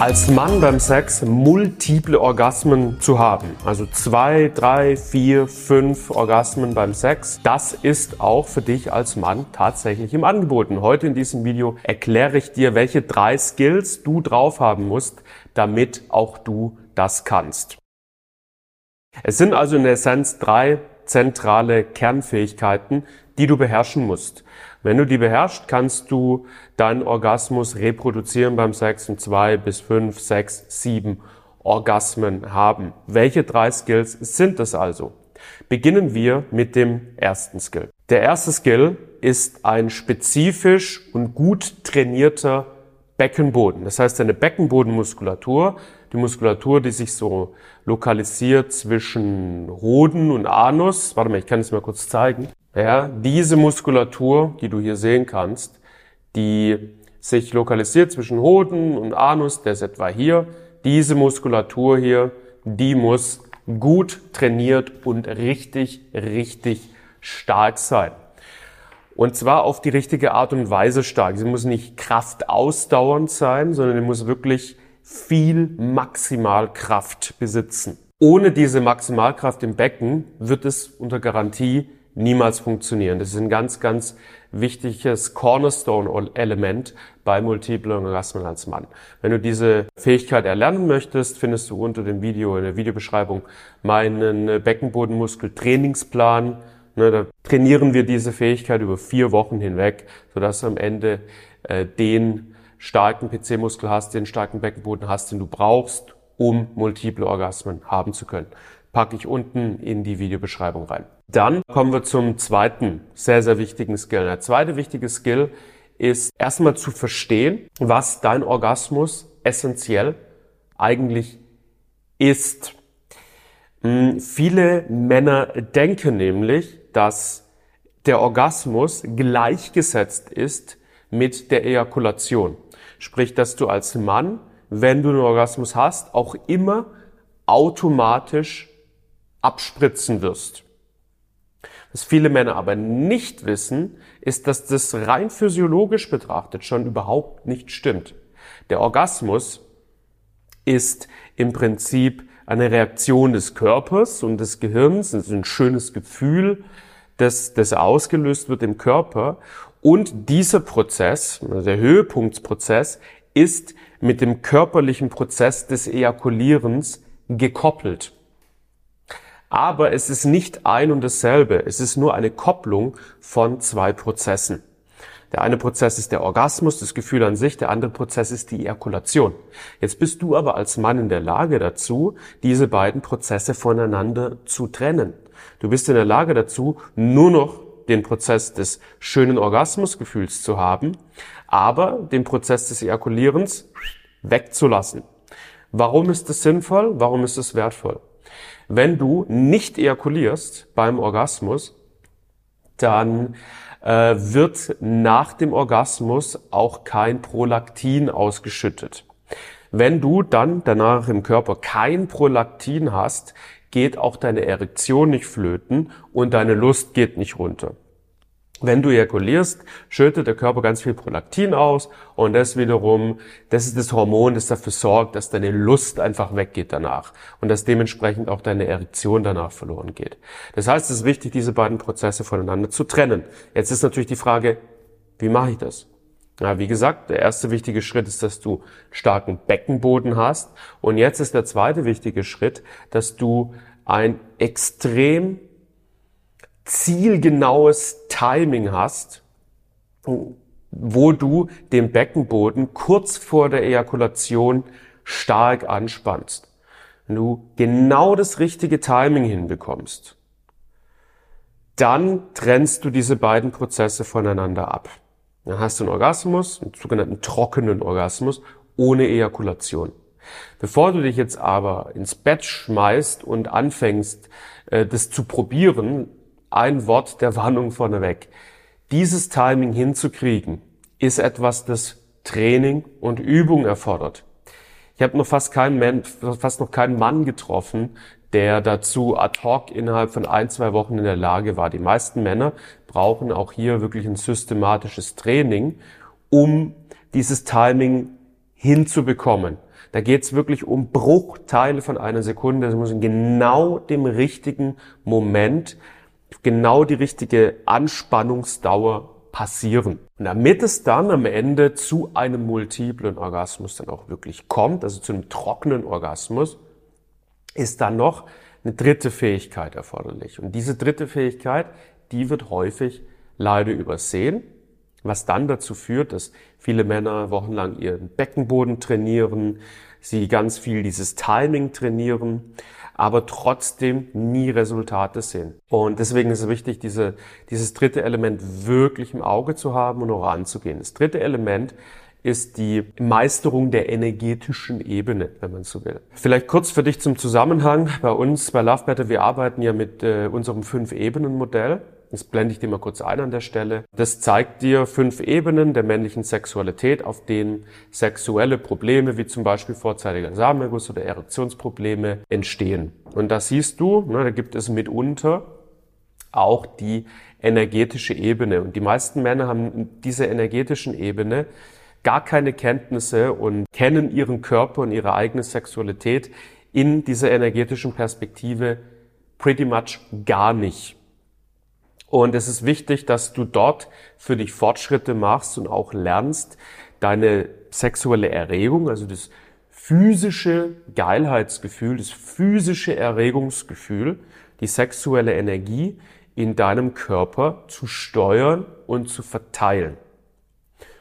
als Mann beim Sex multiple Orgasmen zu haben, also zwei, drei, vier, fünf Orgasmen beim Sex, das ist auch für dich als Mann tatsächlich im Angebot. Und heute in diesem Video erkläre ich dir, welche drei Skills du drauf haben musst, damit auch du das kannst. Es sind also in der Essenz drei zentrale Kernfähigkeiten, die du beherrschen musst. Wenn du die beherrschst, kannst du deinen Orgasmus reproduzieren beim Sex und zwei bis fünf, sechs, sieben Orgasmen haben. Welche drei Skills sind es also? Beginnen wir mit dem ersten Skill. Der erste Skill ist ein spezifisch und gut trainierter Beckenboden. Das heißt, eine Beckenbodenmuskulatur, die Muskulatur, die sich so lokalisiert zwischen Hoden und Anus. Warte mal, ich kann es mal kurz zeigen. Ja, diese Muskulatur, die du hier sehen kannst, die sich lokalisiert zwischen Hoden und Anus, der ist etwa hier. Diese Muskulatur hier, die muss gut trainiert und richtig, richtig stark sein. Und zwar auf die richtige Art und Weise stark. Sie muss nicht kraftausdauernd sein, sondern sie muss wirklich viel Maximalkraft besitzen. Ohne diese Maximalkraft im Becken wird es unter Garantie niemals funktionieren. Das ist ein ganz, ganz wichtiges Cornerstone-Element bei multiplen Orgasmen als Mann. Wenn du diese Fähigkeit erlernen möchtest, findest du unter dem Video in der Videobeschreibung meinen Beckenbodenmuskel-Trainingsplan. Ne, da trainieren wir diese Fähigkeit über vier Wochen hinweg, sodass du am Ende äh, den starken PC-Muskel hast, den starken Beckenboden hast, den du brauchst, um multiple Orgasmen haben zu können packe ich unten in die Videobeschreibung rein. Dann kommen wir zum zweiten sehr, sehr wichtigen Skill. Der zweite wichtige Skill ist erstmal zu verstehen, was dein Orgasmus essentiell eigentlich ist. Hm, viele Männer denken nämlich, dass der Orgasmus gleichgesetzt ist mit der Ejakulation. Sprich, dass du als Mann, wenn du einen Orgasmus hast, auch immer automatisch abspritzen wirst. Was viele Männer aber nicht wissen, ist, dass das rein physiologisch betrachtet schon überhaupt nicht stimmt. Der Orgasmus ist im Prinzip eine Reaktion des Körpers und des Gehirns, das ist ein schönes Gefühl, das, das ausgelöst wird im Körper. Und dieser Prozess, also der Höhepunktsprozess, ist mit dem körperlichen Prozess des Ejakulierens gekoppelt. Aber es ist nicht ein und dasselbe. Es ist nur eine Kopplung von zwei Prozessen. Der eine Prozess ist der Orgasmus, das Gefühl an sich, der andere Prozess ist die Ejakulation. Jetzt bist du aber als Mann in der Lage dazu, diese beiden Prozesse voneinander zu trennen. Du bist in der Lage dazu, nur noch den Prozess des schönen Orgasmusgefühls zu haben, aber den Prozess des Ejakulierens wegzulassen. Warum ist das sinnvoll? Warum ist es wertvoll? Wenn du nicht ejakulierst beim Orgasmus, dann äh, wird nach dem Orgasmus auch kein Prolaktin ausgeschüttet. Wenn du dann danach im Körper kein Prolaktin hast, geht auch deine Erektion nicht flöten und deine Lust geht nicht runter. Wenn du ejakulierst, schüttet der Körper ganz viel Prolaktin aus und das wiederum, das ist das Hormon, das dafür sorgt, dass deine Lust einfach weggeht danach und dass dementsprechend auch deine Erektion danach verloren geht. Das heißt, es ist wichtig, diese beiden Prozesse voneinander zu trennen. Jetzt ist natürlich die Frage, wie mache ich das? Ja, wie gesagt, der erste wichtige Schritt ist, dass du starken Beckenboden hast und jetzt ist der zweite wichtige Schritt, dass du ein extrem zielgenaues Timing hast, wo du den Beckenboden kurz vor der Ejakulation stark anspannst. wenn du genau das richtige Timing hinbekommst, dann trennst du diese beiden Prozesse voneinander ab. Dann hast du einen Orgasmus, einen sogenannten trockenen Orgasmus, ohne Ejakulation. Bevor du dich jetzt aber ins Bett schmeißt und anfängst, äh, das zu probieren, ein Wort der Warnung vorneweg. Dieses Timing hinzukriegen, ist etwas, das Training und Übung erfordert. Ich habe noch fast keinen Mann, fast noch keinen Mann getroffen, der dazu ad hoc innerhalb von ein, zwei Wochen in der Lage war. Die meisten Männer brauchen auch hier wirklich ein systematisches Training, um dieses Timing hinzubekommen. Da geht es wirklich um Bruchteile von einer Sekunde. Es muss in genau dem richtigen Moment, genau die richtige Anspannungsdauer passieren. Und damit es dann am Ende zu einem multiplen Orgasmus dann auch wirklich kommt, also zu einem trockenen Orgasmus, ist dann noch eine dritte Fähigkeit erforderlich. Und diese dritte Fähigkeit, die wird häufig leider übersehen, was dann dazu führt, dass viele Männer wochenlang ihren Beckenboden trainieren, sie ganz viel dieses Timing trainieren, aber trotzdem nie Resultate sehen. Und deswegen ist es wichtig, diese, dieses dritte Element wirklich im Auge zu haben und auch anzugehen. Das dritte Element ist die Meisterung der energetischen Ebene, wenn man so will. Vielleicht kurz für dich zum Zusammenhang. Bei uns, bei Love Better, wir arbeiten ja mit äh, unserem Fünf-Ebenen-Modell. Das blende ich dir mal kurz ein an der Stelle. Das zeigt dir fünf Ebenen der männlichen Sexualität, auf denen sexuelle Probleme wie zum Beispiel vorzeitiger Samenerguss oder Erektionsprobleme entstehen. Und da siehst du, ne, da gibt es mitunter auch die energetische Ebene. Und die meisten Männer haben diese energetischen Ebene gar keine Kenntnisse und kennen ihren Körper und ihre eigene Sexualität in dieser energetischen Perspektive pretty much gar nicht. Und es ist wichtig, dass du dort für dich Fortschritte machst und auch lernst, deine sexuelle Erregung, also das physische Geilheitsgefühl, das physische Erregungsgefühl, die sexuelle Energie in deinem Körper zu steuern und zu verteilen.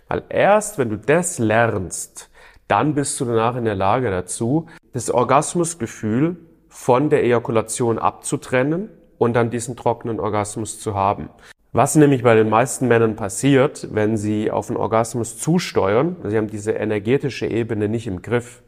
Weil erst wenn du das lernst, dann bist du danach in der Lage dazu, das Orgasmusgefühl von der Ejakulation abzutrennen und dann diesen trockenen Orgasmus zu haben. Was nämlich bei den meisten Männern passiert, wenn sie auf den Orgasmus zusteuern, sie haben diese energetische Ebene nicht im Griff,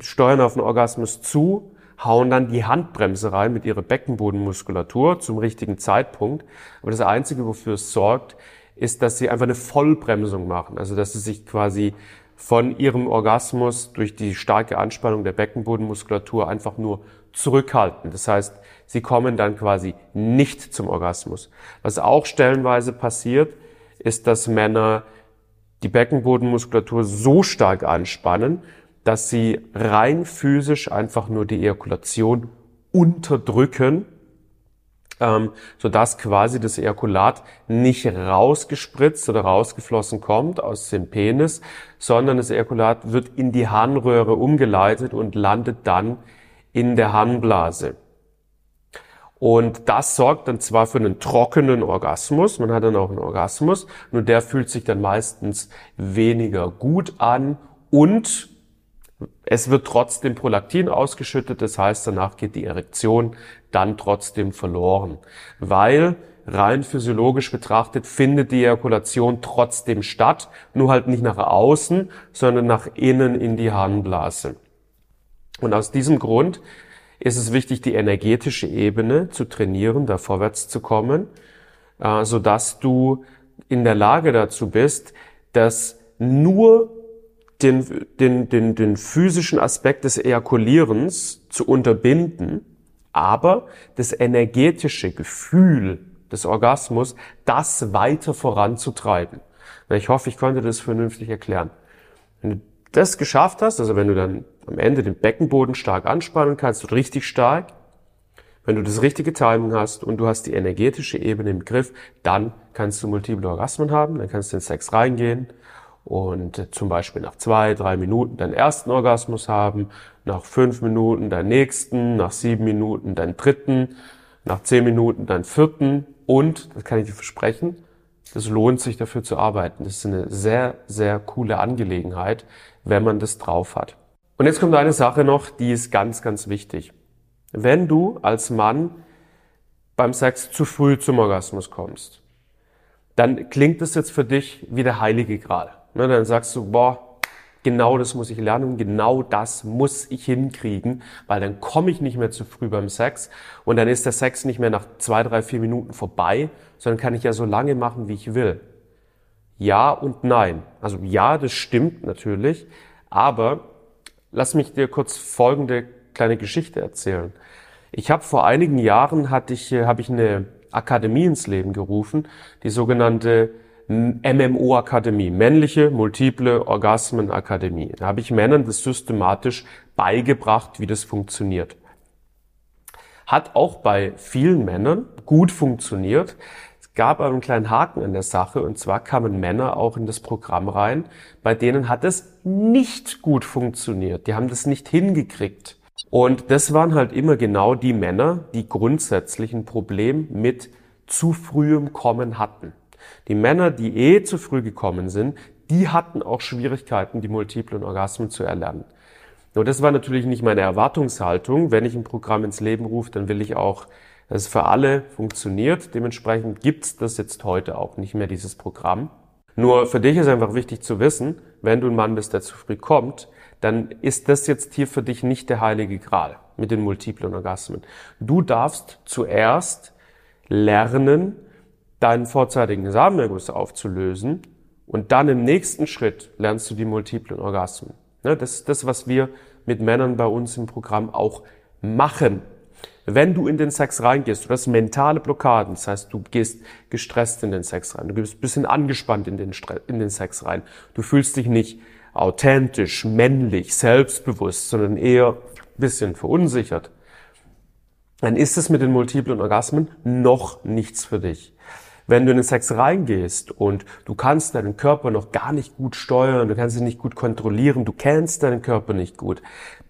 steuern auf den Orgasmus zu, hauen dann die Handbremse rein mit ihrer Beckenbodenmuskulatur zum richtigen Zeitpunkt. Aber das Einzige, wofür es sorgt, ist, dass sie einfach eine Vollbremsung machen. Also dass sie sich quasi von ihrem Orgasmus durch die starke Anspannung der Beckenbodenmuskulatur einfach nur zurückhalten. Das heißt, sie kommen dann quasi nicht zum Orgasmus. Was auch stellenweise passiert, ist, dass Männer die Beckenbodenmuskulatur so stark anspannen, dass sie rein physisch einfach nur die Ejakulation unterdrücken, ähm, sodass quasi das Ejakulat nicht rausgespritzt oder rausgeflossen kommt aus dem Penis, sondern das Ejakulat wird in die Harnröhre umgeleitet und landet dann in der Harnblase. Und das sorgt dann zwar für einen trockenen Orgasmus, man hat dann auch einen Orgasmus, nur der fühlt sich dann meistens weniger gut an und es wird trotzdem Prolaktin ausgeschüttet, das heißt, danach geht die Erektion dann trotzdem verloren, weil rein physiologisch betrachtet findet die Ejakulation trotzdem statt, nur halt nicht nach außen, sondern nach innen in die Harnblase. Und aus diesem Grund ist es wichtig, die energetische Ebene zu trainieren, da vorwärts zu kommen, äh, so dass du in der Lage dazu bist, dass nur den, den, den, den physischen Aspekt des Ejakulierens zu unterbinden, aber das energetische Gefühl des Orgasmus, das weiter voranzutreiben. Ich hoffe, ich konnte das vernünftig erklären. Wenn du das geschafft hast, also wenn du dann am Ende den Beckenboden stark anspannen kannst, richtig stark, wenn du das richtige Timing hast und du hast die energetische Ebene im Griff, dann kannst du multiple Orgasmen haben, dann kannst du in Sex reingehen und zum Beispiel nach zwei, drei Minuten deinen ersten Orgasmus haben, nach fünf Minuten deinen nächsten, nach sieben Minuten deinen dritten, nach zehn Minuten deinen vierten und, das kann ich dir versprechen, das lohnt sich dafür zu arbeiten. Das ist eine sehr, sehr coole Angelegenheit, wenn man das drauf hat. Und jetzt kommt eine Sache noch, die ist ganz, ganz wichtig. Wenn du als Mann beim Sex zu früh zum Orgasmus kommst, dann klingt das jetzt für dich wie der heilige Gral. Ne, dann sagst du, boah, genau das muss ich lernen, genau das muss ich hinkriegen, weil dann komme ich nicht mehr zu früh beim Sex und dann ist der Sex nicht mehr nach zwei, drei, vier Minuten vorbei, sondern kann ich ja so lange machen, wie ich will. Ja und nein. Also ja, das stimmt natürlich, aber lass mich dir kurz folgende kleine Geschichte erzählen. Ich habe vor einigen Jahren hatte ich, habe ich eine Akademie ins Leben gerufen, die sogenannte MMO-Akademie, männliche multiple Orgasmen-Akademie. Da habe ich Männern das systematisch beigebracht, wie das funktioniert. Hat auch bei vielen Männern gut funktioniert. Gab aber einen kleinen Haken an der Sache und zwar kamen Männer auch in das Programm rein, bei denen hat es nicht gut funktioniert. Die haben das nicht hingekriegt. Und das waren halt immer genau die Männer, die grundsätzlich ein Problem mit zu frühem Kommen hatten. Die Männer, die eh zu früh gekommen sind, die hatten auch Schwierigkeiten, die multiplen Orgasmen zu erlernen. Nur das war natürlich nicht meine Erwartungshaltung. Wenn ich ein Programm ins Leben rufe, dann will ich auch, dass es für alle funktioniert. Dementsprechend gibt's das jetzt heute auch nicht mehr, dieses Programm. Nur für dich ist einfach wichtig zu wissen, wenn du ein Mann bist, der zu früh kommt, dann ist das jetzt hier für dich nicht der heilige Gral mit den multiplen Orgasmen. Du darfst zuerst lernen, deinen vorzeitigen Samenerguss aufzulösen und dann im nächsten Schritt lernst du die multiplen Orgasmen. Das ist das, was wir mit Männern bei uns im Programm auch machen. Wenn du in den Sex reingehst, du hast mentale Blockaden, das heißt, du gehst gestresst in den Sex rein, du bist ein bisschen angespannt in den, in den Sex rein, du fühlst dich nicht authentisch, männlich, selbstbewusst, sondern eher ein bisschen verunsichert, dann ist es mit den multiplen Orgasmen noch nichts für dich. Wenn du in den Sex reingehst und du kannst deinen Körper noch gar nicht gut steuern, du kannst ihn nicht gut kontrollieren, du kennst deinen Körper nicht gut,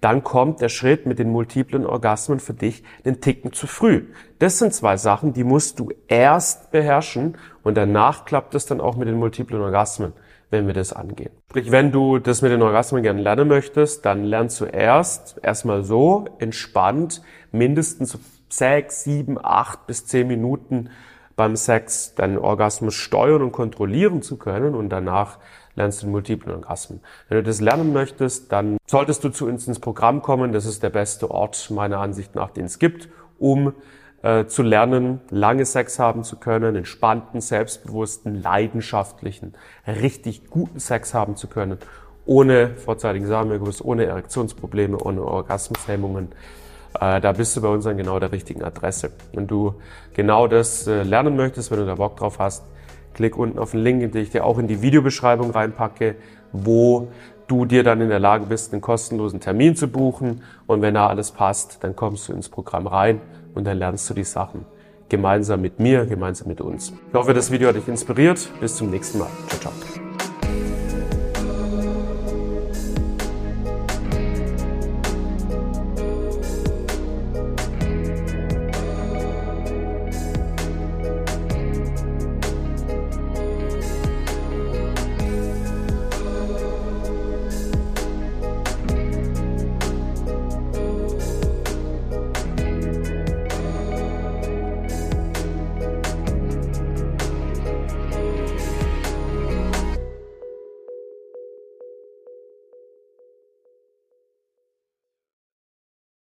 dann kommt der Schritt mit den multiplen Orgasmen für dich den Ticken zu früh. Das sind zwei Sachen, die musst du erst beherrschen und danach klappt es dann auch mit den multiplen Orgasmen wenn wir das angehen. Sprich, wenn du das mit den Orgasmen gerne lernen möchtest, dann lern zuerst erstmal so entspannt mindestens sechs, sieben, acht bis zehn Minuten beim Sex deinen Orgasmus steuern und kontrollieren zu können und danach lernst du den multiplen Orgasmen. Wenn du das lernen möchtest, dann solltest du zu uns ins Programm kommen. Das ist der beste Ort meiner Ansicht nach, den es gibt, um äh, zu lernen, lange Sex haben zu können, entspannten, selbstbewussten, leidenschaftlichen, richtig guten Sex haben zu können, ohne vorzeitigen Samenerguss, ohne Erektionsprobleme, ohne Orgasmushemmungen. Äh, da bist du bei uns an genau der richtigen Adresse. Wenn du genau das äh, lernen möchtest, wenn du da Bock drauf hast, klick unten auf den Link, den ich dir auch in die Videobeschreibung reinpacke, wo du dir dann in der Lage bist, einen kostenlosen Termin zu buchen. Und wenn da alles passt, dann kommst du ins Programm rein und dann lernst du die Sachen gemeinsam mit mir, gemeinsam mit uns. Ich hoffe, das Video hat dich inspiriert. Bis zum nächsten Mal. Ciao, ciao.